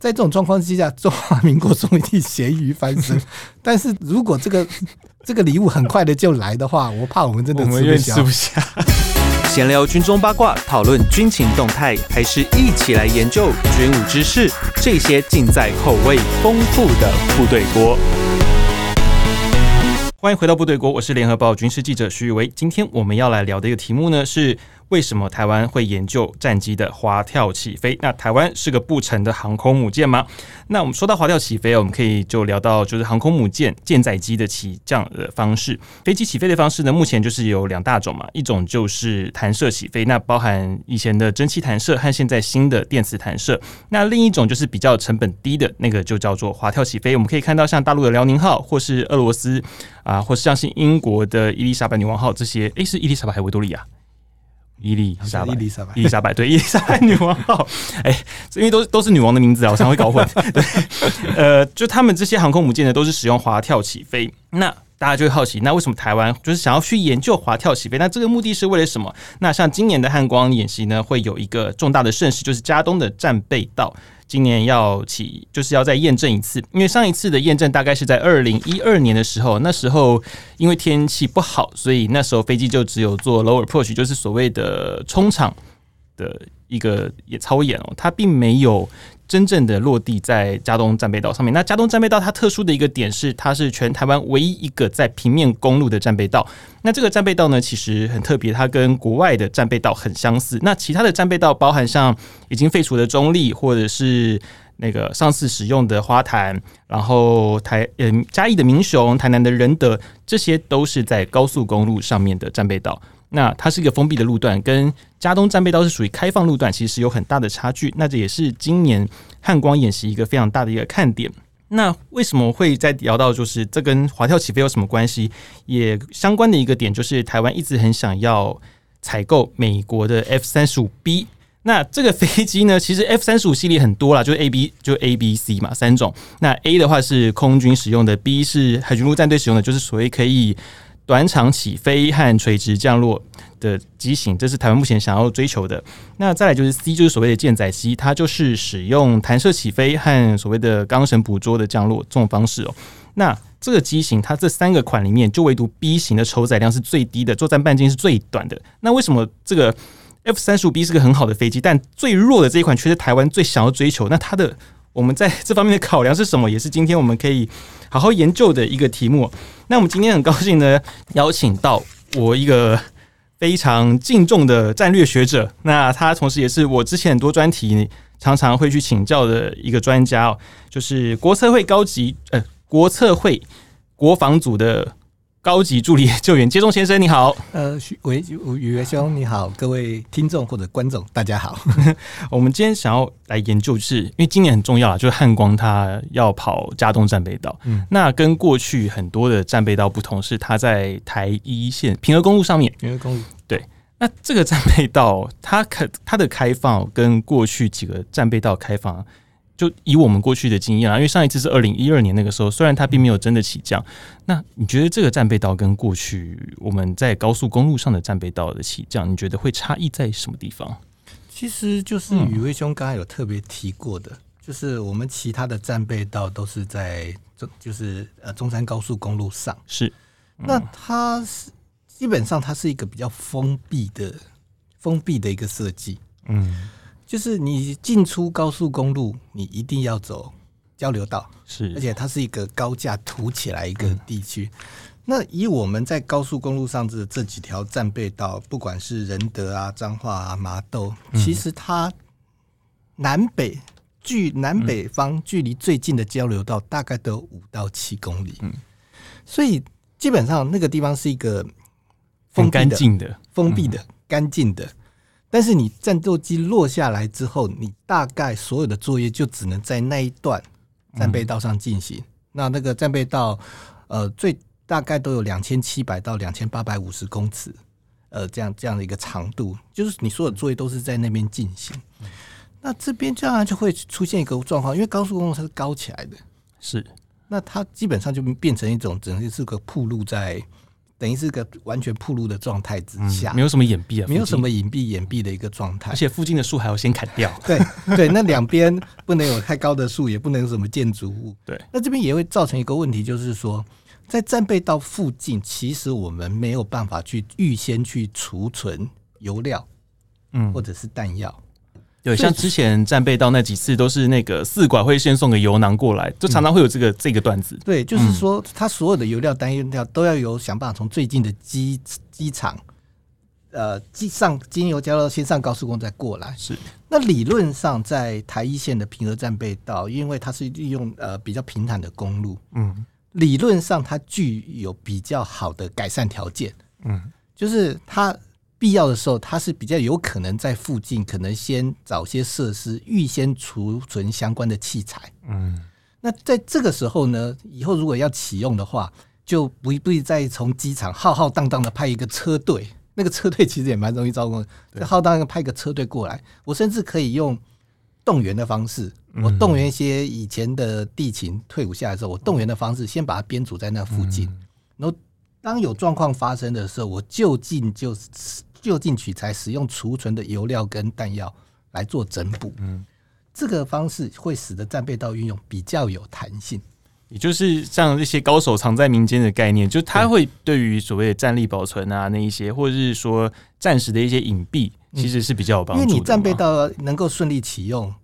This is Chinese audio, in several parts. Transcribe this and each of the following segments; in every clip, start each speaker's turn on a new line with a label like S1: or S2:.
S1: 在这种状况之下，中华民国终于咸鱼翻身。但是如果这个这个礼物很快的就来的话，我怕我们真的吃不下。
S2: 闲聊军中八卦，讨论军情动态，还是一起来研究军武知识？这些尽在口味丰富的部队锅。欢迎回到部队锅，我是联合报军事记者徐宇威。今天我们要来聊的一个题目呢是。为什么台湾会研究战机的滑跳起飞？那台湾是个不成的航空母舰吗？那我们说到滑跳起飞，我们可以就聊到就是航空母舰舰载机的起降的方式。飞机起飞的方式呢，目前就是有两大种嘛，一种就是弹射起飞，那包含以前的蒸汽弹射和现在新的电磁弹射。那另一种就是比较成本低的那个，就叫做滑跳起飞。我们可以看到像大陆的辽宁号，或是俄罗斯啊，或是像是英国的伊丽莎白女王号这些，诶、是伊丽莎白还是维多利亚？伊丽莎白，伊丽莎白，伊丽莎白，对，伊丽莎白女王号，哎、欸，因为都都是女王的名字啊，我常会搞混。对，呃，就他们这些航空母舰呢，都是使用滑跳起飞。那大家就会好奇，那为什么台湾就是想要去研究滑跳起飞？那这个目的是为了什么？那像今年的汉光演习呢，会有一个重大的盛事，就是加东的战备道。今年要起，就是要再验证一次，因为上一次的验证大概是在二零一二年的时候，那时候因为天气不好，所以那时候飞机就只有做 lower porch 就是所谓的冲场的一个也操演哦，它并没有。真正的落地在加东战备道上面。那加东战备道它特殊的一个点是，它是全台湾唯一一个在平面公路的战备道。那这个战备道呢，其实很特别，它跟国外的战备道很相似。那其他的战备道包含像已经废除的中立，或者是那个上次使用的花坛，然后台嗯嘉义的民雄、台南的仁德，这些都是在高速公路上面的战备道。那它是一个封闭的路段，跟加东战备道是属于开放路段，其实有很大的差距。那这也是今年汉光演习一个非常大的一个看点。那为什么会再聊到就是这跟滑跳起飞有什么关系？也相关的一个点就是台湾一直很想要采购美国的 F 三十五 B。那这个飞机呢，其实 F 三十五系列很多啦，就是 A B 就 A B C 嘛三种。那 A 的话是空军使用的，B 是海军陆战队使用的，就是所谓可以。短场起飞和垂直降落的机型，这是台湾目前想要追求的。那再来就是 C，就是所谓的舰载机，它就是使用弹射起飞和所谓的钢绳捕捉的降落这种方式哦。那这个机型，它这三个款里面，就唯独 B 型的承载量是最低的，作战半径是最短的。那为什么这个 F 三十五 B 是个很好的飞机，但最弱的这一款却是台湾最想要追求？那它的我们在这方面的考量是什么？也是今天我们可以好好研究的一个题目。那我们今天很高兴呢，邀请到我一个非常敬重的战略学者。那他同时也是我之前很多专题常常会去请教的一个专家哦，就是国策会高级呃国策会国防组的。高级助理救援接种先生，你好。
S1: 呃，喂，宇威兄，你好，各位听众或者观众，大家好。
S2: 我们今天想要来研究，就是因为今年很重要啊，就是汉光他要跑加东战备道。嗯，那跟过去很多的战备道不同，是它在台一线平和公路上面。
S1: 平和公路，
S2: 对。那这个战备道，它开它的开放跟过去几个战备道开放。就以我们过去的经验啊，因为上一次是二零一二年那个时候，虽然它并没有真的起降。那你觉得这个战备道跟过去我们在高速公路上的战备道的起降，你觉得会差异在什么地方？
S1: 其实就是宇威兄刚才有特别提过的，就是我们其他的战备道都是在中，就是呃中山高速公路上。
S2: 是，
S1: 那它是基本上它是一个比较封闭的、封闭的一个设计。嗯。就是你进出高速公路，你一定要走交流道，
S2: 是，
S1: 而且它是一个高架凸起来一个地区。嗯。那以我们在高速公路上的这几条战备道，不管是仁德啊、彰化啊、麻豆，其实它南北距南北方距离最近的交流道大概都有五到七公里。嗯，所以基本上那个地方是一个封闭的、封闭的、干净的。但是你战斗机落下来之后，你大概所有的作业就只能在那一段战备道上进行。嗯、那那个战备道，呃，最大概都有两千七百到两千八百五十公尺，呃，这样这样的一个长度，就是你所有的作业都是在那边进行。嗯、那这边这样就会出现一个状况，因为高速公路它是高起来的，
S2: 是，
S1: 那它基本上就变成一种只能是个铺路在等于是个完全暴露的状态之下，
S2: 嗯，没有什么掩蔽啊，
S1: 没有什么隐蔽掩蔽的一个状态，
S2: 而且附近的树还要先砍掉。
S1: 对对，那两边不能有太高的树，也不能有什么建筑物。
S2: 对，
S1: 那这边也会造成一个问题，就是说，在战备道附近，其实我们没有办法去预先去储存油料，嗯，或者是弹药。
S2: 对，像之前战备道那几次，都是那个四管会先送个油囊过来，就常常会有这个、嗯、这个段子。
S1: 对，就是说，它所有的油料、单用料都要有想办法从最近的机机场，呃，机上经由交流先上高速公路再过来。
S2: 是。
S1: 那理论上，在台一线的平和战备道，因为它是利用呃比较平坦的公路，嗯，理论上它具有比较好的改善条件，嗯，就是它。必要的时候，它是比较有可能在附近，可能先找些设施，预先储存相关的器材。嗯，那在这个时候呢，以后如果要启用的话，就不不必再从机场浩浩荡荡的派一个车队。那个车队其实也蛮容易招工的，浩荡荡派一个车队过来，我甚至可以用动员的方式，我动员一些以前的地勤退伍下来之后，我动员的方式先把它编组在那附近，然后当有状况发生的时候，我就近就。就近取材，使用储存的油料跟弹药来做整补。嗯，这个方式会使得战备道运用比较有弹性，
S2: 也就是像这些高手藏在民间的概念，就他会对于所谓的战力保存啊，那一些或者是说暂时的一些隐蔽，其实是比较有帮助的。
S1: 因为你战备道能够顺利启用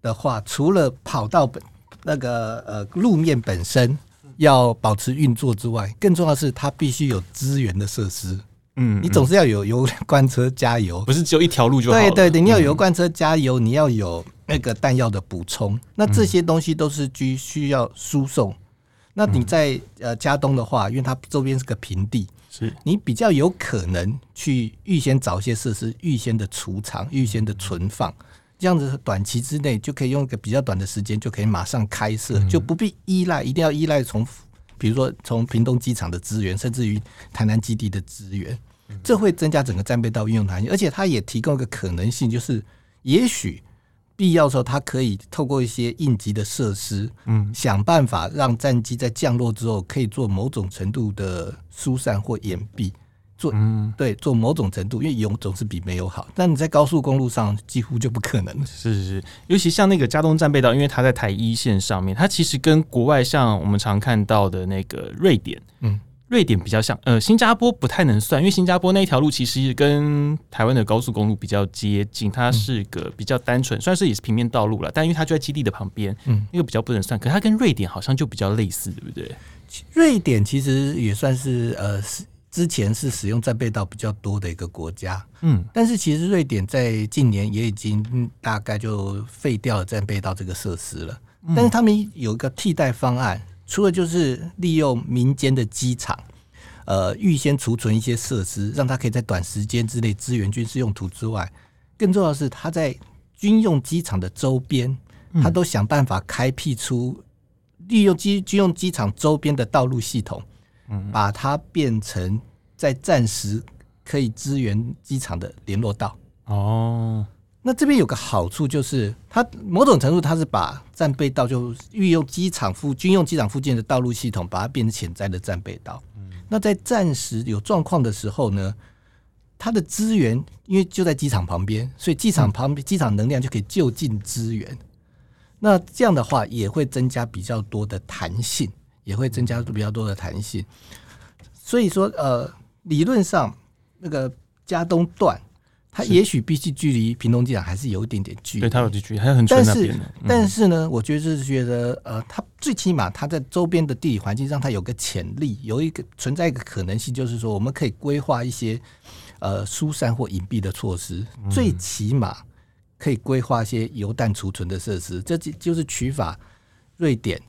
S1: 的话，除了跑道本那个呃路面本身要保持运作之外，更重要的是它必须有资源的设施。嗯，你总是要有油罐车加油，
S2: 不是只有一条路就好。
S1: 对对对，你要有油罐车加油，你要有那个弹药的补充，那这些东西都是需需要输送。那你在呃加东的话，因为它周边是个平地，是你比较有可能去预先找一些设施，预先的储藏、预先的存放，这样子短期之内就可以用一个比较短的时间就可以马上开设，就不必依赖，一定要依赖从。比如说，从屏东机场的资源，甚至于台南基地的资源，这会增加整个战备道运用弹性，而且它也提供一个可能性，就是也许必要的时候，它可以透过一些应急的设施，嗯，想办法让战机在降落之后，可以做某种程度的疏散或掩蔽。做嗯，对，做某种程度，因为有总是比没有好。但你在高速公路上几乎就不可能。
S2: 是是是，尤其像那个加东战备道，因为它在台一线上面，它其实跟国外像我们常看到的那个瑞典，嗯，瑞典比较像。呃，新加坡不太能算，因为新加坡那一条路其实跟台湾的高速公路比较接近，它是个比较单纯，虽然说也是平面道路了，但因为它就在基地的旁边，嗯，那个比较不能算。可是它跟瑞典好像就比较类似，对不对？
S1: 瑞典其实也算是呃是。之前是使用战备道比较多的一个国家，嗯，但是其实瑞典在近年也已经大概就废掉了战备道这个设施了。但是他们有一个替代方案，除了就是利用民间的机场，呃，预先储存一些设施，让它可以在短时间之内支援军事用途之外，更重要的是他在军用机场的周边，他都想办法开辟出利用机军用机场周边的道路系统。把它变成在暂时可以支援机场的联络道哦。那这边有个好处就是，它某种程度它是把战备道就运用机场附军用机场附近的道路系统，把它变成潜在的战备道。那在暂时有状况的时候呢，它的资源因为就在机场旁边，所以机场旁边机场能量就可以就近支援。那这样的话也会增加比较多的弹性。也会增加比较多的弹性，所以说，呃，理论上那个加东段，它也许必须距离屏东机场还是有一点点距离，
S2: 对，它有距离，还有很远那边。
S1: 但是呢，我觉得是觉得，呃，它最起码它在周边的地理环境让，它有个潜力，有一个存在一个可能性，就是说，我们可以规划一些呃疏散或隐蔽的措施，最起码可以规划一些油弹储存的设施，这就就是取法瑞典。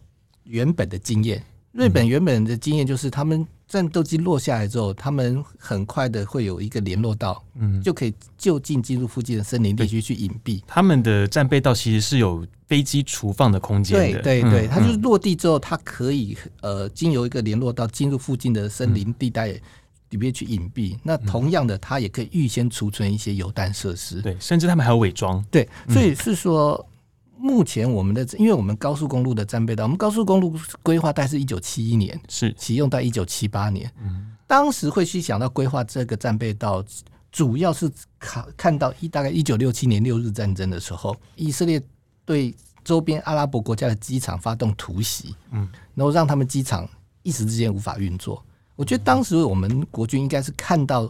S1: 原本的经验，日本原本的经验就是，他们战斗机落下来之后，他们很快的会有一个联络道，嗯，就可以就近进入附近的森林地区去隐蔽。
S2: 他们的战备道其实是有飞机储放的空间的，
S1: 对对对，它就是落地之后，它可以呃经由一个联络道进入附近的森林地带里面去隐蔽。那同样的，它也可以预先储存一些油弹设施，
S2: 对，甚至他们还有伪装，
S1: 对，所以是说。目前我们的，因为我们高速公路的战备道，我们高速公路规划大概是一九七一年是启用到一九七八年。嗯，当时会去想到规划这个战备道，主要是看看到一大概一九六七年六日战争的时候，以色列对周边阿拉伯国家的机场发动突袭，嗯，然后让他们机场一时之间无法运作。我觉得当时我们国军应该是看到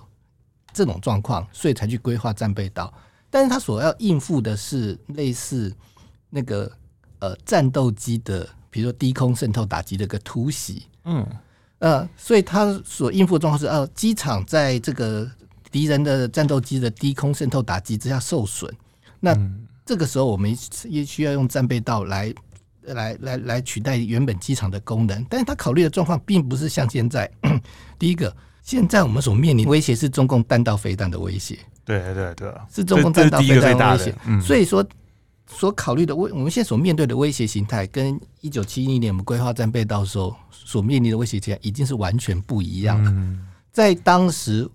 S1: 这种状况，所以才去规划战备道。但是他所要应付的是类似那个呃战斗机的，比如说低空渗透打击的一个突袭，嗯。呃，所以他所应付的状况是，呃，机场在这个敌人的战斗机的低空渗透打击之下受损。那这个时候，我们也需要用战备道来来来来取代原本机场的功能。但是他考虑的状况并不是像现在，第一个，现在我们所面临威胁是中共弹道飞弹的威胁。
S2: 对对对，
S1: 是中共弹道飞弹的威胁。嗯，所以说。所考虑的威，我们现在所面对的威胁形态，跟一九七一年我们规划战备道时候所面临的威胁形态，已经是完全不一样的。在当时，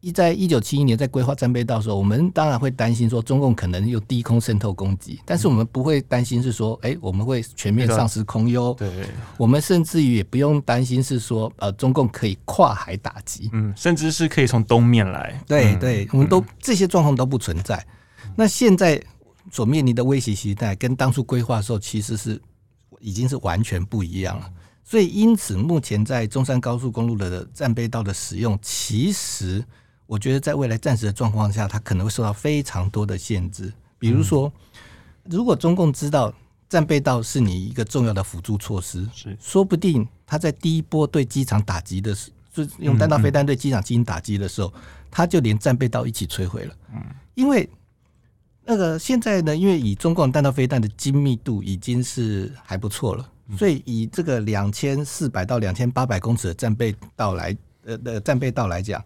S1: 一在一九七一年在规划战备道的时候，我们当然会担心说中共可能有低空渗透攻击，但是我们不会担心是说，哎，我们会全面丧失空优。对，我们甚至于也不用担心是说，呃，中共可以跨海打击，
S2: 嗯，甚至是可以从东面来。
S1: 对对，我们都这些状况都不存在。那现在。所面临的威胁时代跟当初规划的时候其实是已经是完全不一样了，所以因此目前在中山高速公路的战备道的使用，其实我觉得在未来暂时的状况下，它可能会受到非常多的限制。比如说，如果中共知道战备道是你一个重要的辅助措施，是说不定他在第一波对机场打击的时，就用弹道飞弹对机场进行打击的时候，他就连战备道一起摧毁了。嗯，因为。那个现在呢，因为以中共弹道飞弹的精密度已经是还不错了，所以以这个两千四百到两千八百公尺的战备道来呃的战备道来讲，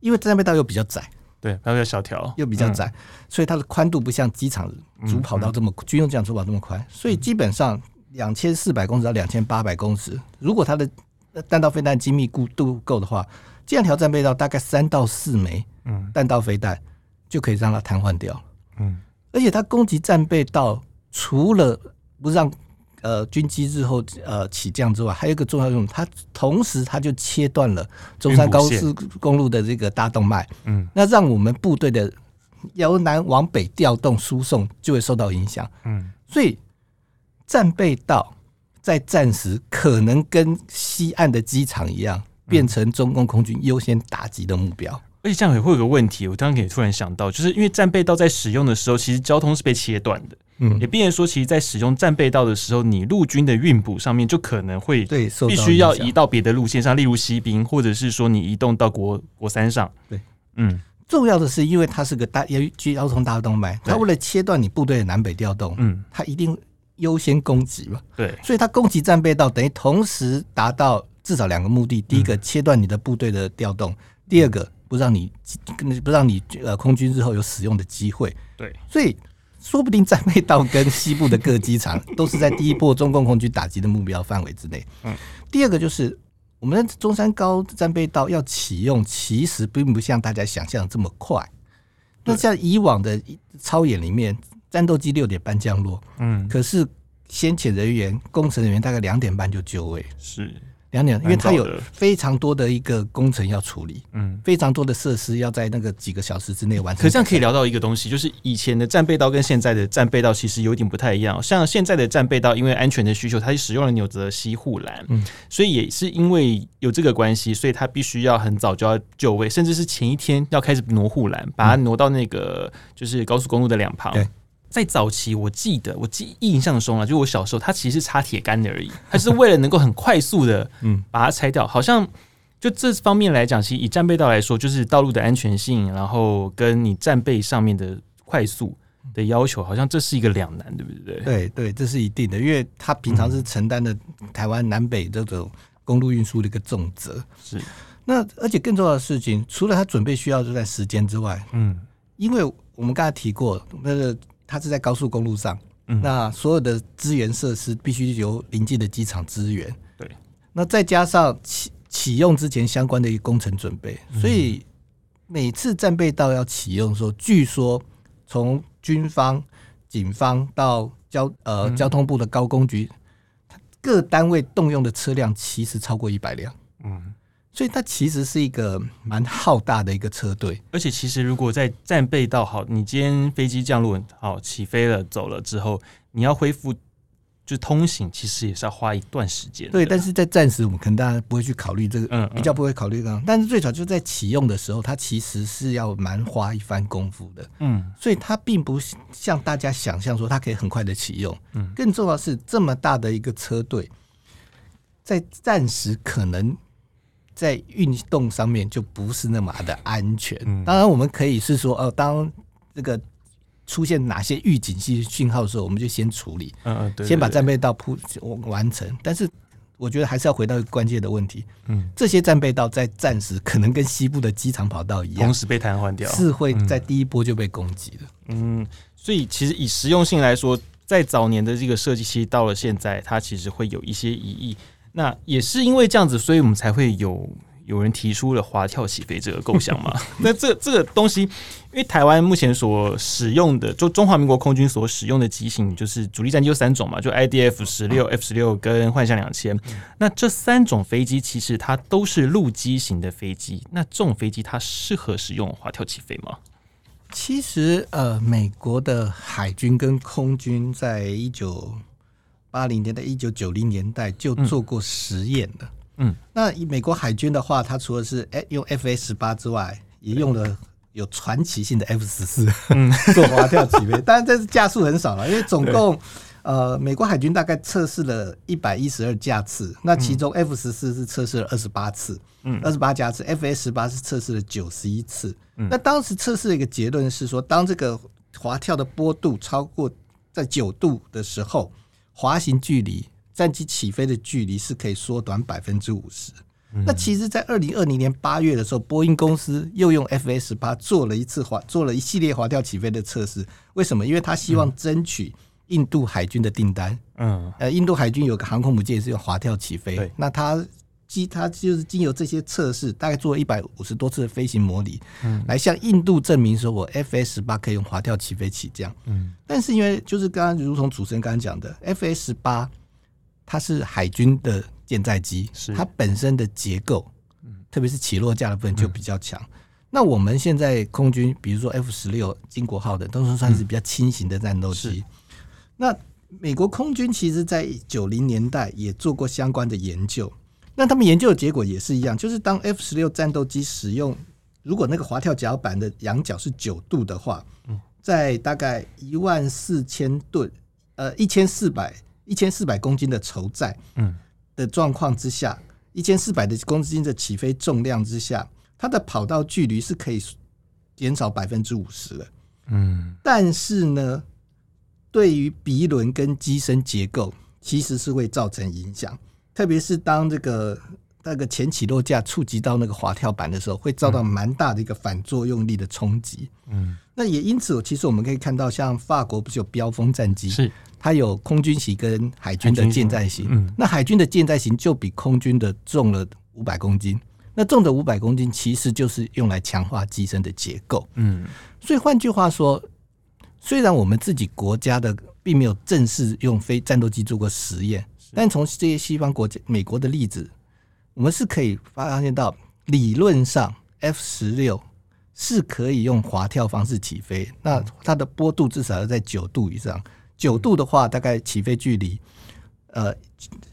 S1: 因为战备道又比较窄，
S2: 对，它比较小条，
S1: 又比较窄，所以它的宽度不像机场主跑道这么军用机场主跑道这么宽，所以基本上两千四百公尺到两千八百公尺，如果它的弹道飞弹精密度够的话，这样条战备道大概三到四枚弹道飞弹就可以让它瘫痪掉。嗯，而且它攻击战备道，除了不让呃军机日后呃起降之外，还有一个重要用，它同时它就切断了中山高速公路的这个大动脉，嗯，那让我们部队的由南往北调动输送就会受到影响，嗯，所以战备道在战时可能跟西岸的机场一样，变成中共空军优先打击的目标。
S2: 而且这样也会有个问题，我刚刚也突然想到，就是因为战备道在使用的时候，其实交通是被切断的，嗯，也必然说，其实，在使用战备道的时候，你陆军的运补上面就可能会对必须要移到别的路线上，例如西兵，或者是说你移动到国国三上，
S1: 对，嗯，重要的是，因为它是个大交通大动脉，它为了切断你部队的南北调动，嗯，它一定优先攻击嘛，
S2: 对，
S1: 所以它攻击战备道，等于同时达到至少两个目的：第一个，切断你的部队的调动；第二个。不让你，不让你呃空军日后有使用的机会。
S2: 对，
S1: 所以说不定战备道跟西部的各机场都是在第一波中共空军打击的目标范围之内。嗯，第二个就是我们的中山高战备道要启用，其实并不像大家想象的这么快。那像以往的操演里面，战斗机六点半降落，嗯，可是先遣人员、工程人员大概两点半就就位。
S2: 是。
S1: 两点，因为它有非常多的一个工程要处理，嗯，非常多的设施要在那个几个小时之内完成。
S2: 可这样可以聊到一个东西，就是以前的战备道跟现在的战备道其实有点不太一样。像现在的战备道，因为安全的需求，它是使用了纽泽西护栏，嗯，所以也是因为有这个关系，所以它必须要很早就要就位，甚至是前一天要开始挪护栏，把它挪到那个就是高速公路的两旁。对。在早期，我记得我记印象中啊，就我小时候，它其实是插铁杆的而已，它是为了能够很快速的 嗯把它拆掉。好像就这方面来讲，其实以战备道来说，就是道路的安全性，然后跟你战备上面的快速的要求，好像这是一个两难，对不对？
S1: 对对，这是一定的，因为它平常是承担的台湾南北这种公路运输的一个重责。是那而且更重要的事情，除了它准备需要这段时间之外，嗯，因为我们刚才提过那个。它是在高速公路上，嗯、那所有的资源设施必须由临近的机场支援。对，那再加上启启用之前相关的一个工程准备，所以每次战备道要启用的时候，据说从军方、警方到交呃交通部的高工局，各单位动用的车辆其实超过一百辆。嗯，所以它其实是一个蛮浩大的一个车队。
S2: 而且其实如果在战备道好，你今天飞机降落好起飞了走了之后，你要恢复。就通行其实也是要花一段时间。
S1: 对，但是在暂时我们可能大家不会去考虑这个，
S2: 嗯，
S1: 比较不会考虑这个。但是最早就在启用的时候，它其实是要蛮花一番功夫的。
S2: 嗯，
S1: 所以它并不像大家想象说它可以很快的启用。
S2: 嗯，
S1: 更重要的是这么大的一个车队，在暂时可能在运动上面就不是那么的安全。当然，我们可以是说，哦，当这个。出现哪些预警信讯号的时候，我们就先处理，
S2: 嗯嗯，对，
S1: 先把战备道铺完成。但是我觉得还是要回到一个关键的问题，
S2: 嗯，
S1: 这些战备道在暂时可能跟西部的机场跑道一样，
S2: 同时被瘫痪掉，
S1: 是会在第一波就被攻击的。
S2: 嗯，所以其实以实用性来说，在早年的这个设计，其实到了现在，它其实会有一些疑义。那也是因为这样子，所以我们才会有。有人提出了滑跳起飞这个构想嘛？那这这个东西，因为台湾目前所使用的，就中华民国空军所使用的机型，就是主力战机有三种嘛，就 IDF 十六、F 十六跟幻象两千。那这三种飞机其实它都是陆基型的飞机。那这种飞机它适合使用滑跳起飞吗？
S1: 其实，呃，美国的海军跟空军在一九八零年代、一九九零年代就做过实验了。
S2: 嗯，
S1: 那以美国海军的话，它除了是用 F A 十八之外，也用了有传奇性的 F 十四 做滑跳起飞，当然这是架数很少了，因为总共呃美国海军大概测试了一百一十二架次，那其中 F 十四是测试了二十八次，嗯，二十八架次，F A 十八是测试了九十一次。那当时测试的一个结论是说，当这个滑跳的坡度超过在九度的时候，滑行距离。战机起飞的距离是可以缩短百分之五十。那其实，在二零二零年八月的时候，波音公司又用 F 十八做了一次滑，做了一系列滑跳起飞的测试。为什么？因为他希望争取印度海军的订单。
S2: 嗯，
S1: 呃，印度海军有个航空母舰也是用滑跳起
S2: 飞。
S1: 那他经他就是经由这些测试，大概做了一百五十多次的飞行模拟，嗯，来向印度证明说，我 F A 十八可以用滑跳起飞起降。嗯，但是因为就是刚刚如同主持人刚刚讲的，F A 十八。它是海军的舰载机，是它本身的结构，特别是起落架的部分就比较强。那我们现在空军，比如说 F 十六、金国号的，都是算是比较轻型的战斗机。那美国空军其实在九零年代也做过相关的研究，那他们研究的结果也是一样，就是当 F 十六战斗机使用，如果那个滑跳甲板的仰角是九度的话，在大概一万四千吨，呃，一千四百。一千四百公斤的筹载，嗯，的状况之下，一千四百的公斤的起飞重量之下，它的跑道距离是可以减少百分之五十的，
S2: 嗯，
S1: 但是呢，对于鼻轮跟机身结构，其实是会造成影响，特别是当这个那个前起落架触及到那个滑跳板的时候，会遭到蛮大的一个反作用力的冲击，
S2: 嗯，
S1: 那也因此，其实我们可以看到，像法国不是有标风战机
S2: 是。
S1: 它有空军型跟海军的舰载型，嗯，那海军的舰载型就比空军的重了五百公斤，那重的五百公斤其实就是用来强化机身的结构，
S2: 嗯，
S1: 所以换句话说，虽然我们自己国家的并没有正式用非战斗机做过实验，但从这些西方国家、美国的例子，我们是可以发现到，理论上 F 十六是可以用滑跳方式起飞，那它的坡度至少要在九度以上。九度的话，大概起飞距离，呃，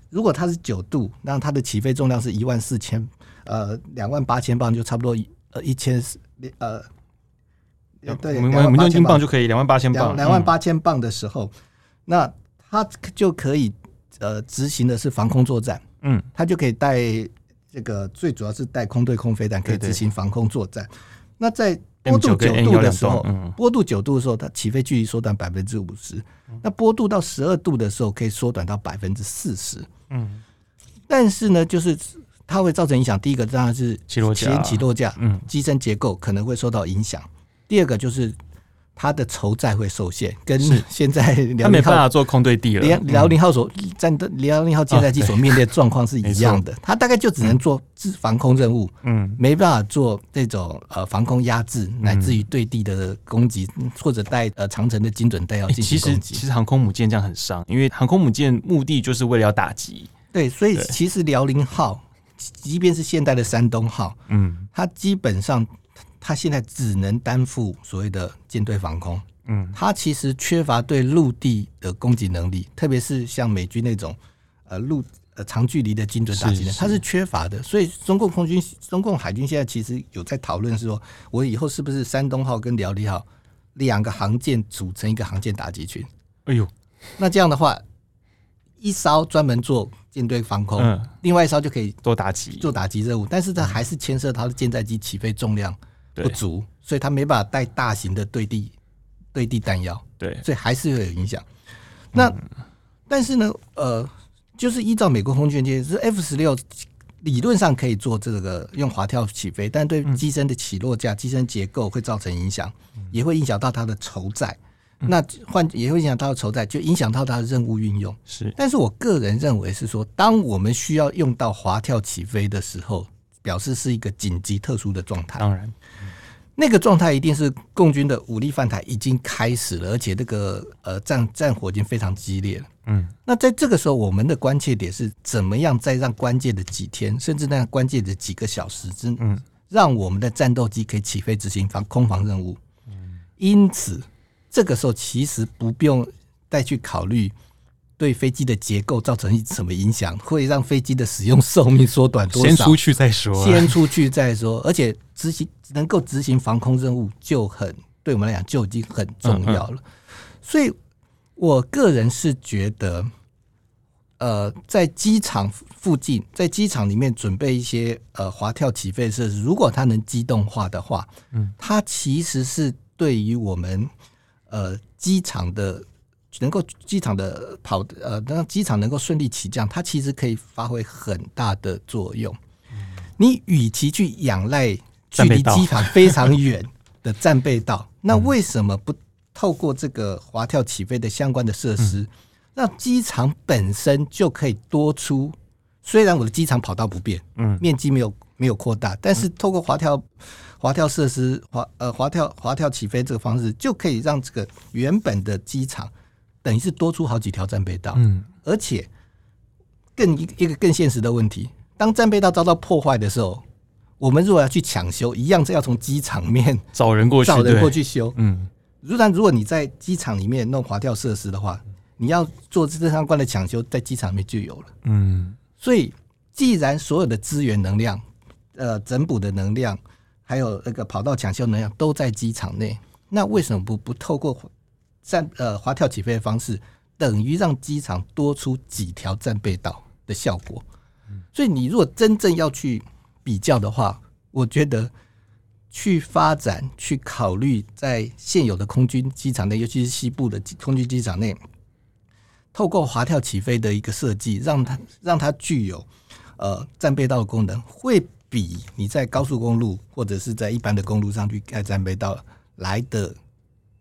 S1: 如果它是九度，那它的起飞重量是一万四千，呃，两万八千磅，就差不多呃一千呃，对，
S2: 我们我们用英镑就可以两万八千磅，
S1: 两万八千磅的时候，那它就可以呃执行的是防空作战，
S2: 嗯，
S1: 它就可以带这个最主要是带空对空飞弹，可以执行防空作战。那在波度九度的时候，波度九度的时候，它起飞距离缩短百分之五十。那波度到十二度的时候，可以缩短到百分之四十。
S2: 嗯，
S1: 但是呢，就是它会造成影响。第一个当然是
S2: 起落架，
S1: 起落架，嗯，机身结构可能会受到影响。第二个就是。它的筹债会受限，跟现在
S2: 他没办法做空对地了。
S1: 辽宁号所战斗辽宁号舰载机所面对的状况是一样的，它大概就只能做防空任务，
S2: 嗯，
S1: 没办法做这种呃防空压制，乃至于对地的攻击或者带呃长城的精准弹药进行攻击。
S2: 其实航空母舰这样很伤，因为航空母舰目的就是为了要打击。
S1: 对，所以其实辽宁号即便是现代的山东号，
S2: 嗯，
S1: 它基本上它现在只能担负所谓的舰队防空，
S2: 嗯，
S1: 它其实缺乏对陆地的攻击能力，特别是像美军那种呃陆呃长距离的精准打击呢，它是缺乏的。所以中共空军、中共海军现在其实有在讨论，是说我以后是不是山东号跟辽宁号两个航舰组成一个航舰打击群？
S2: 哎呦，
S1: 那这样的话。一艘专门做舰队防空，
S2: 嗯，
S1: 另外一艘就可以
S2: 做打击
S1: 做打击任务，但是它还是牵涉它的舰载机起飞重量不足，所以他没办法带大型的对地对地弹药，
S2: 对，
S1: 所以还是会有影响。那、嗯、但是呢，呃，就是依照美国空军界，是 F 十六理论上可以做这个用滑跳起飞，但对机身的起落架、机身结构会造成影响，也会影响到它的筹载。那换也会影响到筹载，就影响到它的任务运用。
S2: 是，
S1: 但是我个人认为是说，当我们需要用到滑跳起飞的时候，表示是一个紧急特殊的状态。
S2: 当然，
S1: 那个状态一定是共军的武力犯台已经开始了，而且这个呃战战火已经非常激烈了。
S2: 嗯，
S1: 那在这个时候，我们的关切点是怎么样再让关键的几天，甚至那关键的几个小时之，嗯，让我们的战斗机可以起飞执行防空防任务。嗯，因此。这个时候其实不用再去考虑对飞机的结构造成什么影响，会让飞机的使用寿命缩短多少？
S2: 先出去再说，
S1: 先出去再说。而且执行能够执行防空任务就很对我们来讲就已经很重要了。所以我个人是觉得，呃，在机场附近，在机场里面准备一些呃滑跳起飞设施，如果它能机动化的话，嗯，它其实是对于我们。呃，机场的能够机场的跑呃，让机场能够顺利起降，它其实可以发挥很大的作用。你与其去仰赖距离机场非常远的战备道，那为什么不透过这个滑跳起飞的相关的设施，让机场本身就可以多出？虽然我的机场跑道不变，嗯，面积没有没有扩大，但是透过滑跳。滑跳设施滑呃滑跳滑跳起飞这个方式，就可以让这个原本的机场等于是多出好几条战备道。嗯，而且更一一个更现实的问题，当战备道遭到破坏的时候，我们如果要去抢修，一样是要从机场面
S2: 找人过去，
S1: 找人过去修。
S2: 嗯，
S1: 如然如果你在机场里面弄滑跳设施的话，你要做这相关的抢修，在机场里面就有了。
S2: 嗯，
S1: 所以既然所有的资源能量，呃，整补的能量。还有那个跑道抢修能量都在机场内，那为什么不不透过站呃滑跳起飞的方式，等于让机场多出几条战备道的效果？所以你如果真正要去比较的话，我觉得去发展、去考虑在现有的空军机场内，尤其是西部的空军机场内，透过滑跳起飞的一个设计，让它让它具有呃战备道的功能，会。比你在高速公路或者是在一般的公路上去盖战备道来的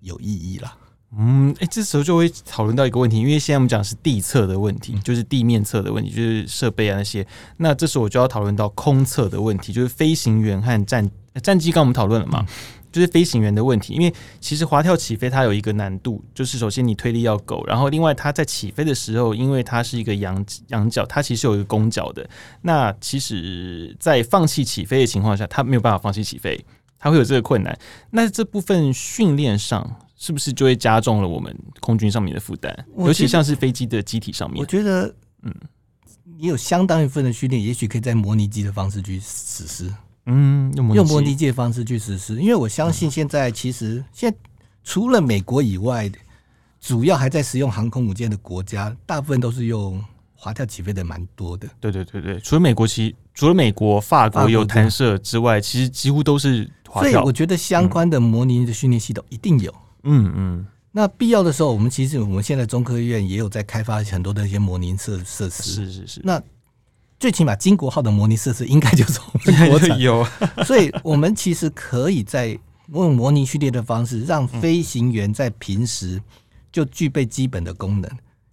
S1: 有意义了。
S2: 嗯，哎、欸，这时候就会讨论到一个问题，因为现在我们讲是地测的问题，就是地面测的问题，就是设备啊那些。那这时候我就要讨论到空测的问题，就是飞行员和战战机。刚我们讨论了嘛？嗯就是飞行员的问题，因为其实滑跳起飞它有一个难度，就是首先你推力要够，然后另外它在起飞的时候，因为它是一个仰仰角，它其实有一个弓角的。那其实，在放弃起飞的情况下，它没有办法放弃起飞，它会有这个困难。那这部分训练上是不是就会加重了我们空军上面的负担？尤其像是飞机的机体上面，
S1: 我觉得，嗯，你有相当一份的训练，也许可以在模拟机的方式去实施。
S2: 嗯，用模拟
S1: 机的方式去实施，因为我相信现在其实现在除了美国以外，主要还在使用航空母舰的国家，大部分都是用滑跳起飞的，蛮多的。
S2: 对对对对，除了美国，其除了美国、法国有弹射之外，其实几乎都是滑跳。
S1: 所以我觉得相关的模拟的训练系统一定有。
S2: 嗯嗯嗯。
S1: 那必要的时候，我们其实我们现在中科院也有在开发很多的一些模拟设设施。
S2: 是是是。
S1: 那最起码，金国号的模拟设施应该就是我们国产
S2: 有，
S1: 所以我们其实可以在用模拟序列的方式，让飞行员在平时就具备基本的功能。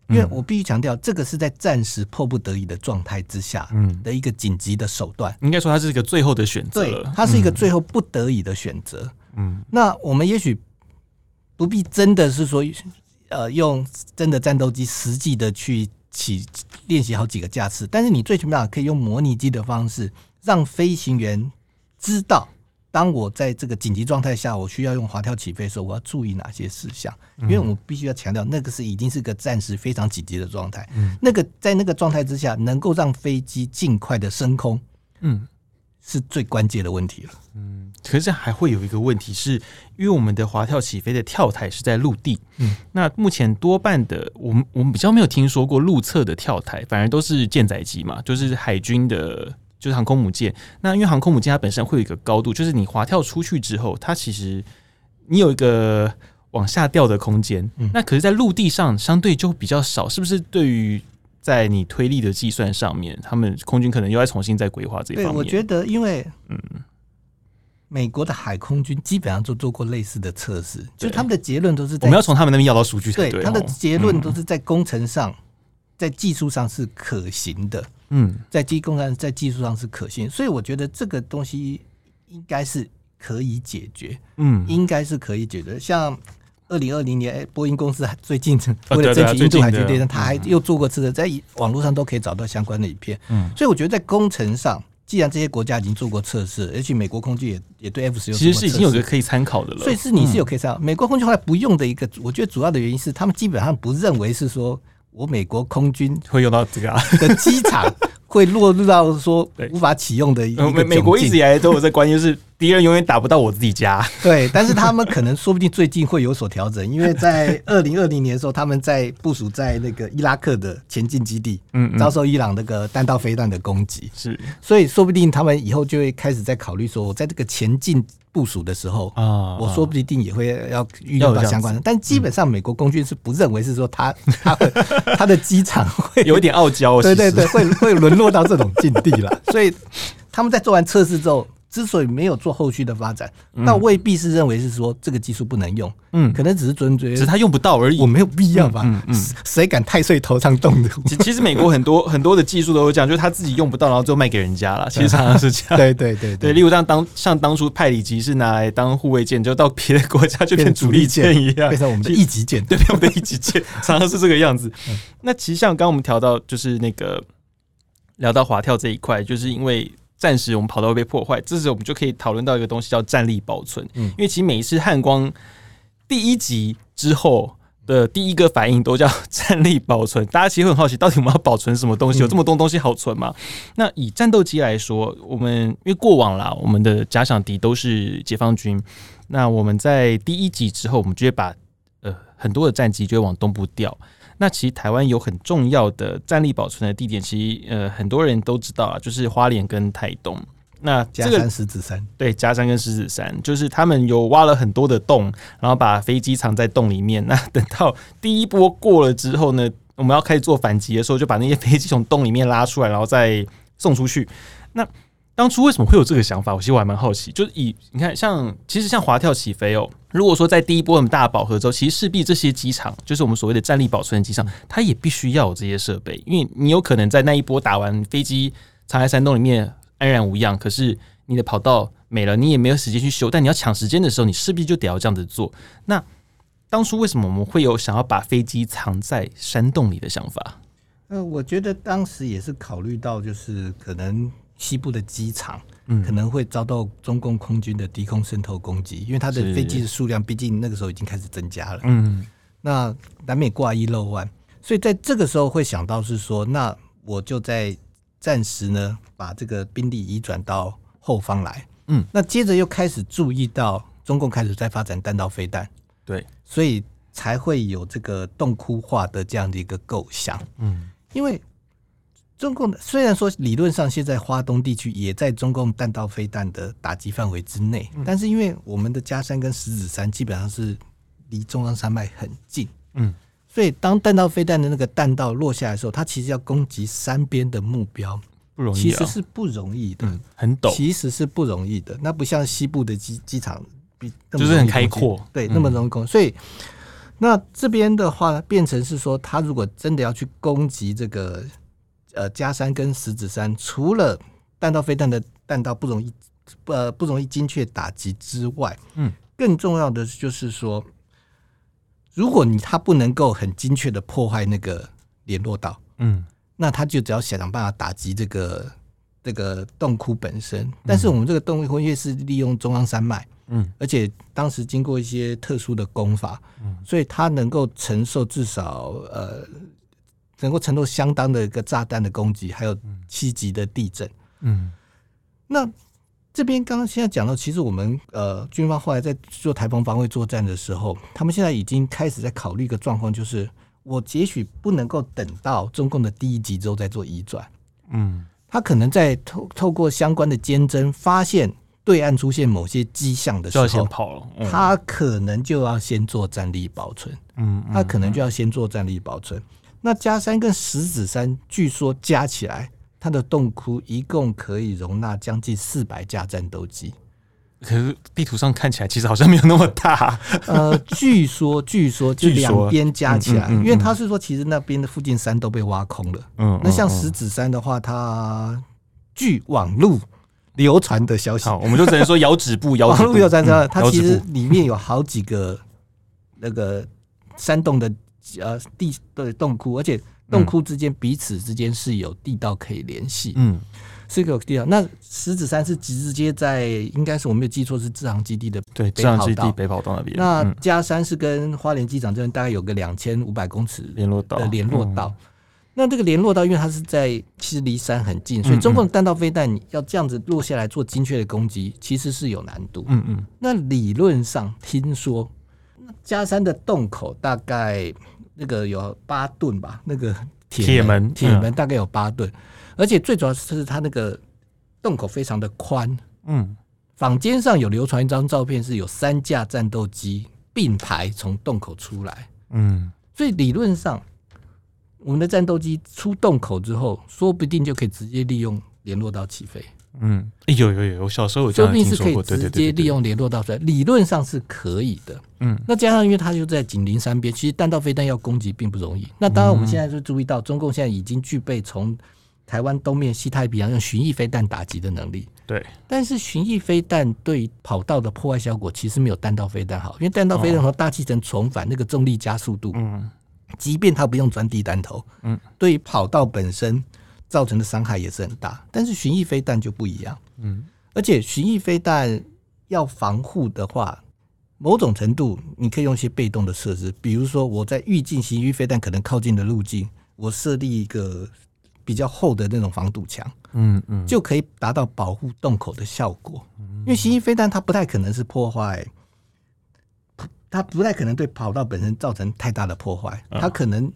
S1: 因为我必须强调，这个是在暂时迫不得已的状态之下，嗯，的一个紧急的手段。
S2: 应该说，它是一个最后的选择，
S1: 对，它是一个最后不得已的选择。嗯，那我们也许不必真的是说，呃，用真的战斗机实际的去起。练习好几个架次，但是你最起码可以用模拟机的方式，让飞行员知道，当我在这个紧急状态下，我需要用滑跳起飞的时候，我要注意哪些事项。因为我必须要强调，那个是已经是个暂时非常紧急的状态。嗯，那个在那个状态之下，能够让飞机尽快的升空，嗯，是最关键的问题了。
S2: 嗯，可是还会有一个问题是，因为我们的滑跳起飞的跳台是在陆地，嗯，那目前多半的我们我们比较没有听说过陆侧的跳台，反而都是舰载机嘛，就是海军的，就是航空母舰。那因为航空母舰它本身会有一个高度，就是你滑跳出去之后，它其实你有一个往下掉的空间，嗯，那可是，在陆地上相对就比较少，是不是？对于在你推力的计算上面，他们空军可能又要重新再规划这一方面。
S1: 对，我觉得因为嗯。美国的海空军基本上都做过类似的测试，就他们的结论都是在
S2: 我们要从他们那边要到数据才
S1: 对。他的结论都是在工程上，在技术上是可行的。嗯，在机工上，在技术上是可行，所以我觉得这个东西应该是可以解决。嗯，应该是可以解决。像二零二零年，波音公司最近为了争取印度海军列车，他还又做过测试，在网络上都可以找到相关的影片。嗯，所以我觉得在工程上。既然这些国家已经做过测试，而且美国空军也也对 F 十六
S2: 其实是已经有个可以参考的了，
S1: 所以是你是有可以参考。美国空军后来不用的一个，我觉得主要的原因是他们基本上不认为是说我美国空军
S2: 会用到这个
S1: 的机场。会落入到说无法启用的一个。
S2: 美美国一直以来都有这观念，就是敌人永远打不到我自己家。
S1: 对，但是他们可能说不定最近会有所调整，因为在 二零二零年的时候，他们在部署在那个伊拉克的前进基地，嗯，遭受伊朗那个弹道飞弹的攻击，是，所以说不定他们以后就会开始在考虑说，我在这个前进。部署的时候啊，我说不一定也会要运用到相关的，但基本上美国空军是不认为是说他他 他的机场会
S2: 有一点傲娇，
S1: 对对对，会会沦落到这种境地了，所以他们在做完测试之后。之所以没有做后续的发展，那未必是认为是说这个技术不能用，嗯，可能只是尊追，
S2: 只是他用不到而已。
S1: 我没有必要吧？嗯，谁敢太岁头上动的？
S2: 其其实美国很多 很多的技术都会这样，就是他自己用不到，然后就卖给人家了。其实常常是这样。
S1: 对对对对，
S2: 例如像当像当初派里级是拿来当护卫舰，就到别的国家就变主力舰一样，
S1: 变成我们的一级舰，
S2: 对，变我们的一级舰，常常是这个样子。那其实像刚刚我们调到就是那个聊到滑跳这一块，就是因为。暂时我们跑道被破坏，这时候我们就可以讨论到一个东西叫战力保存。嗯，因为其实每一次汉光第一集之后的第一个反应都叫战力保存，大家其实很好奇，到底我们要保存什么东西？有这么多东西好存吗？那以战斗机来说，我们因为过往啦，我们的假想敌都是解放军，那我们在第一集之后，我们就会把呃很多的战机就会往东部调。那其实台湾有很重要的战力保存的地点，其实呃很多人都知道啊，就是花莲跟台东。那这个
S1: 佳山、狮子山，
S2: 对，加山跟狮子山，就是他们有挖了很多的洞，然后把飞机藏在洞里面。那等到第一波过了之后呢，我们要开始做反击的时候，就把那些飞机从洞里面拉出来，然后再送出去。那当初为什么会有这个想法？我其实我还蛮好奇。就是以你看，像其实像滑跳起飞哦。如果说在第一波很大饱和之后，其实势必这些机场，就是我们所谓的战力保存机场，它也必须要有这些设备，因为你有可能在那一波打完，飞机藏在山洞里面安然无恙，可是你的跑道没了，你也没有时间去修。但你要抢时间的时候，你势必就得要这样子做。那当初为什么我们会有想要把飞机藏在山洞里的想法？
S1: 呃，我觉得当时也是考虑到，就是可能。西部的机场可能会遭到中共空军的低空渗透攻击，因为它的飞机的数量毕竟那个时候已经开始增加了。嗯，那难免挂一漏万，所以在这个时候会想到是说，那我就在暂时呢把这个兵力移转到后方来。嗯，那接着又开始注意到中共开始在发展弹道飞弹，
S2: 对，
S1: 所以才会有这个洞窟化的这样的一个构想。嗯，因为。中共的虽然说理论上现在华东地区也在中共弹道飞弹的打击范围之内，但是因为我们的嘉山跟石子山基本上是离中央山脉很近，嗯，所以当弹道飞弹的那个弹道落下来的时候，它其实要攻击山边的目标
S2: 不容易，
S1: 其实是不容易的，
S2: 很陡，
S1: 其实是不容易的。那不像西部的机机场比
S2: 就是很开阔，
S1: 对，那么容易攻。所以那这边的话变成是说，他如果真的要去攻击这个。呃，加山跟石子山，除了弹道飞弹的弹道不容易，呃，不容易精确打击之外，嗯，更重要的就是说，如果你它不能够很精确的破坏那个联络道，嗯，那他就只要想想办法打击这个这个洞窟本身。但是我们这个洞窟因为是利用中央山脉，嗯，而且当时经过一些特殊的功法，嗯，所以它能够承受至少呃，能够承受相当的一个炸弹的攻击，还有七级的地震，嗯，那。这边刚刚现在讲到，其实我们呃军方后来在做台风防卫作战的时候，他们现在已经开始在考虑一个状况，就是我也许不能够等到中共的第一级之后再做移转，嗯，他可能在透透过相关的监侦发现对岸出现某些迹象的时候，
S2: 就要先跑了，嗯，
S1: 他可能就要先做战力保存，嗯，他可能就要先做战力保存。那加山跟石子山据说加起来。它的洞窟一共可以容纳将近四百架战斗机，
S2: 可是地图上看起来其实好像没有那么大。
S1: 呃，据说据说就两边加起来，因为他是说其实那边的附近山都被挖空了。嗯，那像石子山的话，它据网路流传的消息，
S2: 我们就只能说遥指部，遥指部
S1: 有在这，它其实里面有好几个那个山洞的呃地的洞窟，而且。洞窟之间彼此之间是有地道可以联系，嗯，是一个地道。那石子山是直接在，应该是我没有记错，是志航基地的
S2: 对，志航基地北跑道那边。
S1: 那加山是跟花莲机场这边大概有个两千五百公尺联络道的联络道。那这个联络道，因为它是在其实离山很近，所以中共弹道飞弹要这样子落下来做精确的攻击，其实是有难度。嗯嗯。那理论上听说，佳山的洞口大概。那个有八吨吧，那个铁门铁门大概有八吨，而且最主要是它那个洞口非常的宽。嗯，坊间上有流传一张照片，是有三架战斗机并排从洞口出来。嗯，所以理论上，我们的战斗机出洞口之后，说不定就可以直接利用联络到起飞。
S2: 嗯，有有有，我小时候有这样听说过，
S1: 说不定是可以直接利用联络道出来，理论上是可以的。嗯，那加上因为它就在紧邻山边，其实弹道飞弹要攻击并不容易。那当然，我们现在就注意到，中共现在已经具备从台湾东面西太平洋用巡弋飞弹打击的能力。
S2: 对，
S1: 但是巡弋飞弹对跑道的破坏效果其实没有弹道飞弹好，因为弹道飞弹和大气层重返那个重力加速度，嗯，即便它不用钻地弹头，嗯，对于跑道本身。造成的伤害也是很大，但是巡弋飞弹就不一样，嗯，而且巡弋飞弹要防护的话，某种程度你可以用一些被动的设置，比如说我在预计巡弋飞弹可能靠近的路径，我设立一个比较厚的那种防堵墙，嗯嗯，就可以达到保护洞口的效果。因为巡弋飞弹它不太可能是破坏，它不太可能对跑道本身造成太大的破坏，它可能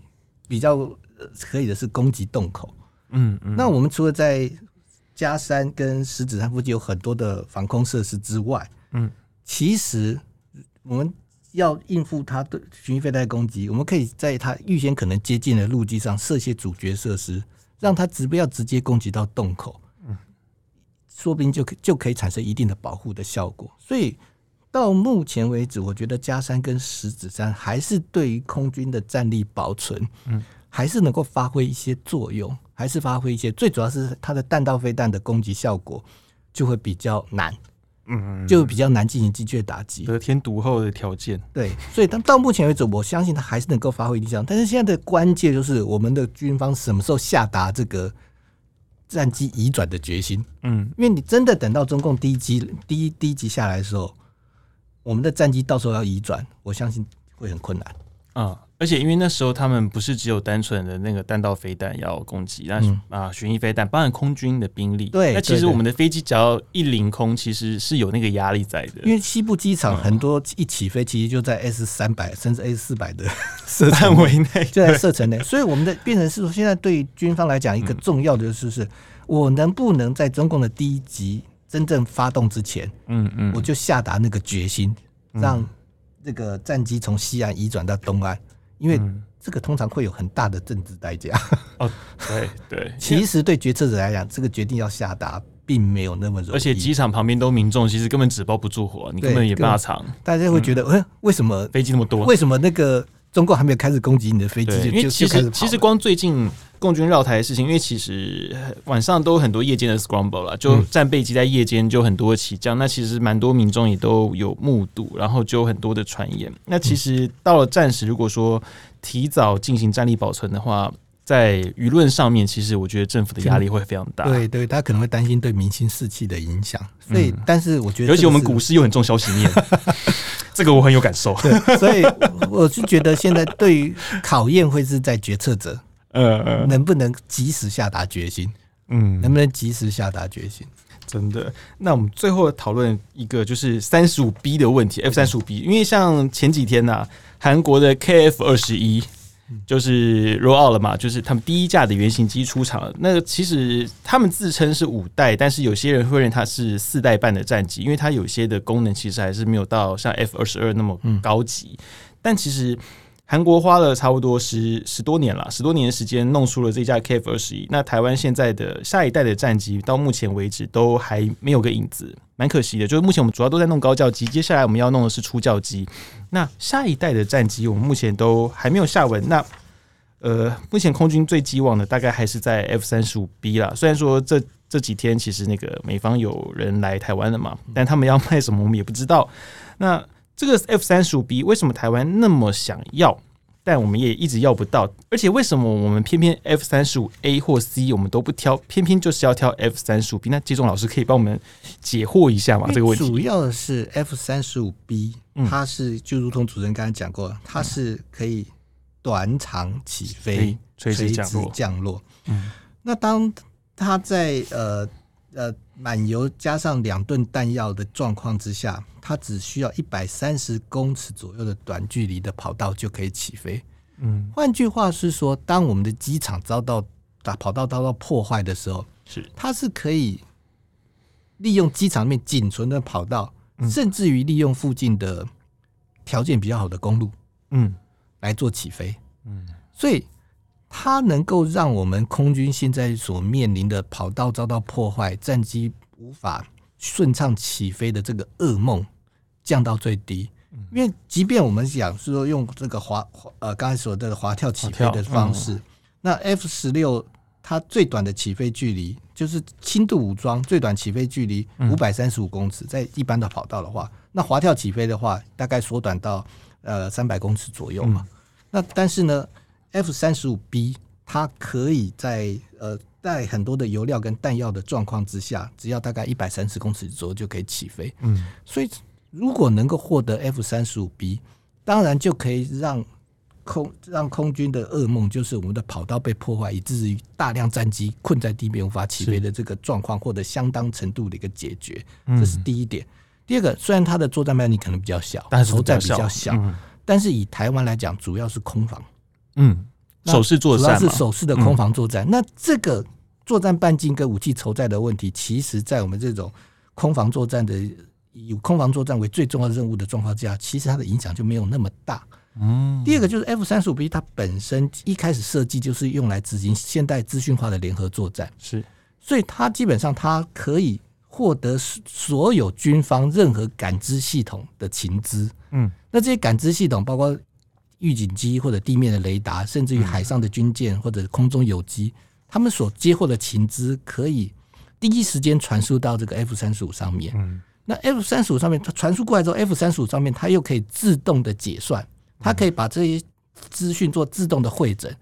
S1: 比较可以的是攻击洞口。嗯，嗯，那我们除了在加山跟石子山附近有很多的防空设施之外，嗯，其实我们要应付它的巡弋飞弹攻击，我们可以在它预先可能接近的路基上设些主角设施，让它直不要直接攻击到洞口，嗯，说不定就可就可以产生一定的保护的效果。所以到目前为止，我觉得加山跟石子山还是对于空军的战力保存，嗯，还是能够发挥一些作用。还是发挥一些，最主要是它的弹道飞弹的攻击效果就会比较难，嗯，就比较难进行精确打击，
S2: 得天独厚的条件。
S1: 对，所以到到目前为止，我相信它还是能够发挥影响。但是现在的关键就是我们的军方什么时候下达这个战机移转的决心？嗯，因为你真的等到中共第一级第一第一级下来的时候，我们的战机到时候要移转，我相信会很困难。
S2: 啊。而且因为那时候他们不是只有单纯的那个弹道飞弹要攻击，那、嗯、啊巡弋飞弹，包含空军的兵力。
S1: 对，
S2: 那其实我们的飞机只要一临空，其实是有那个压力在的。
S1: 因为西部机场很多一起飞，其实就在 S 三百甚至 S 四百的 射范围内，就在射程内。所以我们的变成是说，现在对于军方来讲，一个重要的就是，是我能不能在中共的第一级真正发动之前，嗯嗯，我就下达那个决心，让这个战机从西岸移转到东岸。因为这个通常会有很大的政治代价。
S2: 哦，对对，
S1: 其实对决策者来讲，这个决定要下达并没有那么容易。
S2: 而且机场旁边都民众，其实根本纸包不住火，你根本也罢场。
S1: 大家会觉得，哎，为什么
S2: 飞机那么多？
S1: 为什么那个中共还没有开始攻击你的飞机？
S2: 因为其实其实光最近。共军绕台的事情，因为其实晚上都有很多夜间的 scramble 了，就战备机在夜间就很多起降，那其实蛮多民众也都有目睹，然后就有很多的传言。那其实到了战时，如果说提早进行战力保存的话，在舆论上面，其实我觉得政府的压力会非常大。
S1: 对 对，他可能会担心对民心士气的影响。所以，嗯、但是我觉得，
S2: 尤其我们股市又很重消息面，这个我很有感受。
S1: 对所以，我是觉得现在对于考验会是在决策者，呃，能不能及时下达决心？嗯，能不能及时下达决心？
S2: 真的。那我们最后讨论一个就是三十五 B 的问题，F 三十五 B，因为像前几天呐、啊，韩国的 KF 二十一。就是 roll out 了嘛，就是他们第一架的原型机出厂了。那个其实他们自称是五代，但是有些人会认它是四代半的战机，因为它有些的功能其实还是没有到像 F 二十二那么高级。嗯、但其实韩国花了差不多十十多年了，十多年的时间弄出了这架 KF 二十一。那台湾现在的下一代的战机到目前为止都还没有个影子。蛮可惜的，就是目前我们主要都在弄高教机，接下来我们要弄的是初教机。那下一代的战机，我们目前都还没有下文。那呃，目前空军最寄望的大概还是在 F 三十五 B 啦。虽然说这这几天其实那个美方有人来台湾了嘛，但他们要卖什么我们也不知道。那这个 F 三十五 B 为什么台湾那么想要？但我们也一直要不到，而且为什么我们偏偏 F 三十五 A 或 C 我们都不挑，偏偏就是要挑 F 三十五 B？那纪忠老师可以帮我们解惑一下吗？这个问题
S1: 主要的是 F 三十五 B，它是就如同主持人刚才讲过，它是可以短场起飞、垂直降落。降落。嗯，那当它在呃。呃，满油加上两吨弹药的状况之下，它只需要一百三十公尺左右的短距离的跑道就可以起飞。嗯，换句话是说，当我们的机场遭到打跑道遭到破坏的时候，是它是可以利用机场里面仅存的跑道，嗯、甚至于利用附近的条件比较好的公路，嗯，来做起飞。嗯，所以。它能够让我们空军现在所面临的跑道遭到破坏、战机无法顺畅起飞的这个噩梦降到最低。因为即便我们讲是说用这个滑呃刚才说的滑跳起飞的方式，那 F 十六它最短的起飞距离就是轻度武装最短起飞距离五百三十五公尺，在一般的跑道的话，那滑跳起飞的话大概缩短到呃三百公尺左右嘛。那但是呢？F 三十五 B，它可以在呃带很多的油料跟弹药的状况之下，只要大概一百三十公尺左右就可以起飞。嗯，所以如果能够获得 F 三十五 B，当然就可以让空让空军的噩梦，就是我们的跑道被破坏，以至于大量战机困在地面无法起飞的这个状况，获得相当程度的一个解决。这是第一点。第二个，虽然它的作战面积可能比较小，但是投弹比较小，但是以台湾来讲，主要是空防。嗯，守势作战主要是守势的空防作战。嗯、那这个作战半径跟武器筹载的问题，其实，在我们这种空防作战的以空防作战为最重要的任务的状况之下，其实它的影响就没有那么大。嗯，第二个就是 F 三十五 B，它本身一开始设计就是用来执行现代资讯化的联合作战，是，所以它基本上它可以获得所有军方任何感知系统的情资。嗯，那这些感知系统包括。预警机或者地面的雷达，甚至于海上的军舰或者空中有机，他们所接获的情资可以第一时间传输到这个 F 三十五上面。那 F 三十五上面它传输过来之后，F 三十五上面它又可以自动的解算，它可以把这些资讯做自动的汇整，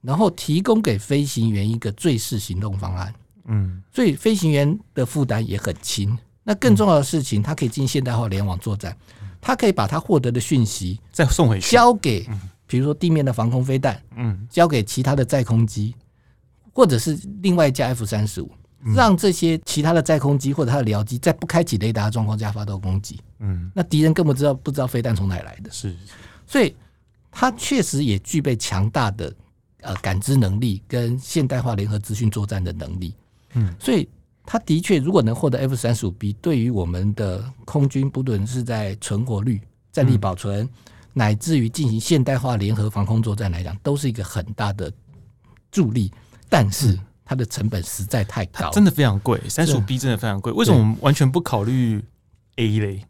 S1: 然后提供给飞行员一个最适行动方案。嗯，所以飞行员的负担也很轻。那更重要的事情，它可以进现代化联网作战。它可以把它获得的讯息
S2: 再送回去，
S1: 交给，比如说地面的防空飞弹，嗯，交给其他的载空机，或者是另外一架 F 三十五，让这些其他的载空机或者它的僚机在不开启雷达的状况下发动攻击，嗯，那敌人根本知道不知道飞弹从哪来的，是，所以它确实也具备强大的呃感知能力跟现代化联合资讯作战的能力，嗯，所以。他的确，如果能获得 F 三十五 B，对于我们的空军，不论是在存活率、战力保存，嗯、乃至于进行现代化联合防空作战来讲，都是一个很大的助力。但是它的成本实在太高，
S2: 真的非常贵。三十五 B 真的非常贵。为什么我们完全不考虑 A 嘞？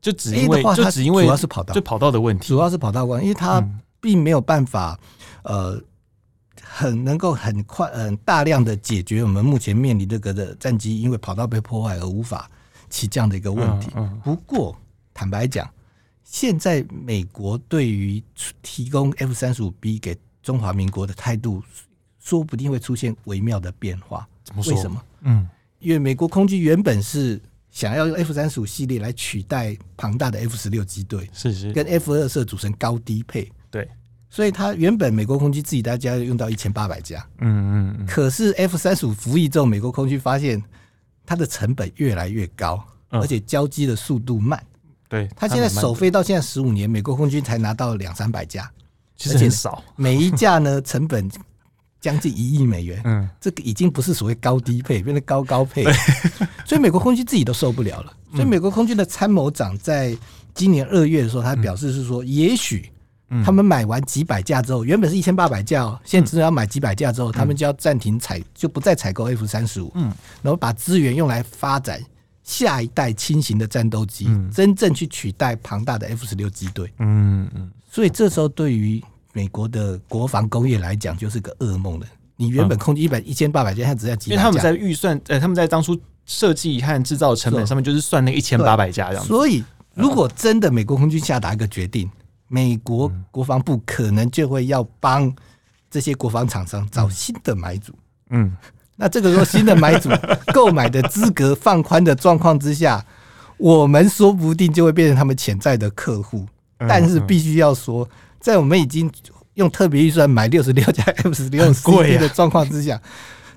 S2: 就只因为就只因为主要是跑道，就跑道的问题，
S1: 主要是跑道关，因为它并没有办法，呃。很能够很快、很大量的解决我们目前面临这个的战机因为跑道被破坏而无法起降的一个问题。不过，坦白讲，现在美国对于提供 F 三十五 B 给中华民国的态度说不定会出现微妙的变化。
S2: 怎么说？
S1: 为什么？
S2: 嗯，
S1: 因为美国空军原本是想要用 F 三十五系列来取代庞大的 F 十六机队，
S2: 是是，
S1: 跟 F 二四组成高低配。
S2: 对，
S1: 所以它原本美国空军自己大家用到一千八百架。
S2: 嗯嗯嗯。
S1: 可是 F 三十五服役之后，美国空军发现它的成本越来越高，嗯、而且交机的速度慢。
S2: 对，
S1: 它现在首飞到现在十五年，美国空军才拿到两三百架。
S2: 其实很少，
S1: 每一架呢成本将近一亿美元。
S2: 嗯，
S1: 这个已经不是所谓高低配，变成高高配。所以美国空军自己都受不了了。所以美国空军的参谋长在今年二月的时候，他表示是说，也许他们买完几百架之后，原本是一千八百架哦，现在只要买几百架之后，他们就要暂停采，就不再采购 F 三十五。嗯，然后把资源用来发展下一代轻型的战斗机，真正去取代庞大的 F 十六机队。
S2: 嗯嗯。
S1: 所以这时候，对于美国的国防工业来讲，就是个噩梦了。你原本空军一百一千八百架，它只要几百架。
S2: 因为他们在预算，呃，他们在当初设计和制造成本上面，就是算那一千八百架这样。
S1: 所以，如果真的美国空军下达一个决定，美国国防部可能就会要帮这些国防厂商找新的买主。
S2: 嗯，
S1: 那这个时候新的买主 购买的资格放宽的状况之下，我们说不定就会变成他们潜在的客户。但是必须要说，在我们已经用特别预算买六十六 架 F 十六 C 的状况之下，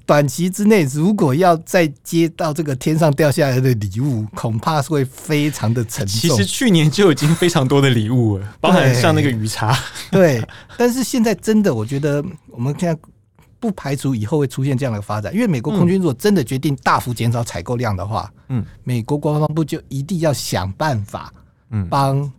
S1: 短期之内如果要再接到这个天上掉下来的礼物，恐怕是会非常的沉重。
S2: 其实去年就已经非常多的礼物了，包含像那个鱼叉。
S1: 对，但是现在真的，我觉得我们现在不排除以后会出现这样的发展，因为美国空军如果真的决定大幅减少采购量的话，嗯，美国国防部就一定要想办法，嗯，帮。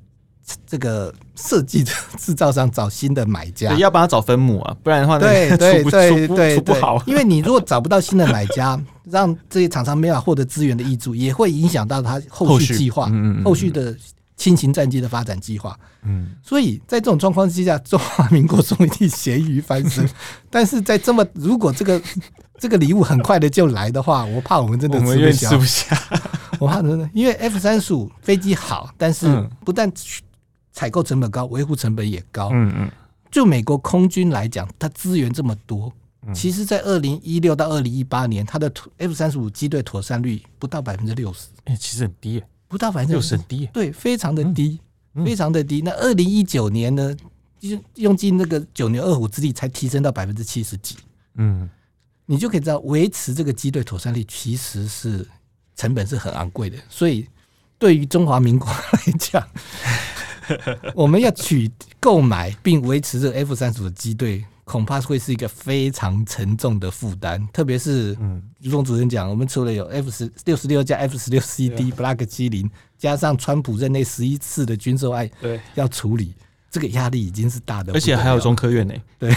S1: 这个设计的制造商找新的买家，
S2: 要帮他找分母啊，不然的话，
S1: 对对对 对，
S2: 出不好。
S1: 因为你如果找不到新的买家，让这些厂商没法获得资源的挹注，也会影响到他后续计划、后续的轻型战机的发展计划。嗯，所以在这种状况之下，中华民国总一定咸鱼翻身。但是在这么如果这个这个礼物很快的就来的话，我怕我们真的
S2: 吃不下。
S1: 我怕真的，因为 F 三十五飞机好，但是不但采购成本高，维护成本也高。嗯嗯，就美国空军来讲，它资源这么多，其实，在二零一六到二零一八年，它的 F 三十五机队妥善率不到百分之六十。
S2: 哎，其实很低，
S1: 不到百分之六十，
S2: 很低。
S1: 对，非常的低，非常的低。那二零一九年呢，用用尽那个九牛二虎之力，才提升到百分之七十几。嗯，你就可以知道，维持这个机队妥善率其实是成本是很昂贵的。所以，对于中华民国来讲，我们要取购买并维持这个 F 三十五的机队，恐怕会是一个非常沉重的负担。特别是，嗯，如同主持人讲，我们除了有 F 十六十六加 F 十六 CD Block 七零，加上川普任内十一次的军售案，对，要处理这个压力已经是大的，
S2: 而且还有中科院呢，
S1: 对，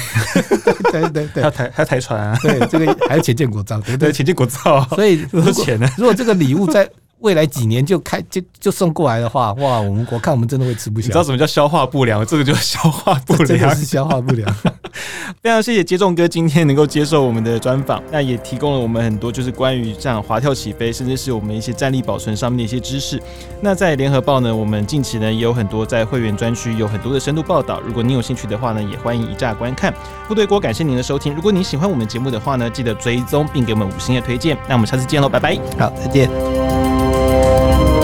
S1: 对 对对，
S2: 还有台还有台船啊，
S1: 对，这个还有前建国造，对对，
S2: 潜舰国造，
S1: 所以如果 如果这个礼物在。未来几年就开 就就送过来的话，哇！我们我看我们真的会吃不消。
S2: 你知道什么叫消化不良？这个就是消化不良，
S1: 真的是消化不良。
S2: 非常谢谢接仲哥今天能够接受我们的专访，那也提供了我们很多就是关于这样滑跳起飞，甚至是我们一些战力保存上面的一些知识。那在联合报呢，我们近期呢也有很多在会员专区有很多的深度报道。如果您有兴趣的话呢，也欢迎一乍观看。部队锅感谢您的收听。如果您喜欢我们节目的话呢，记得追踪并给我们五星的推荐。那我们下次见喽，拜拜。
S1: 好，再见。Música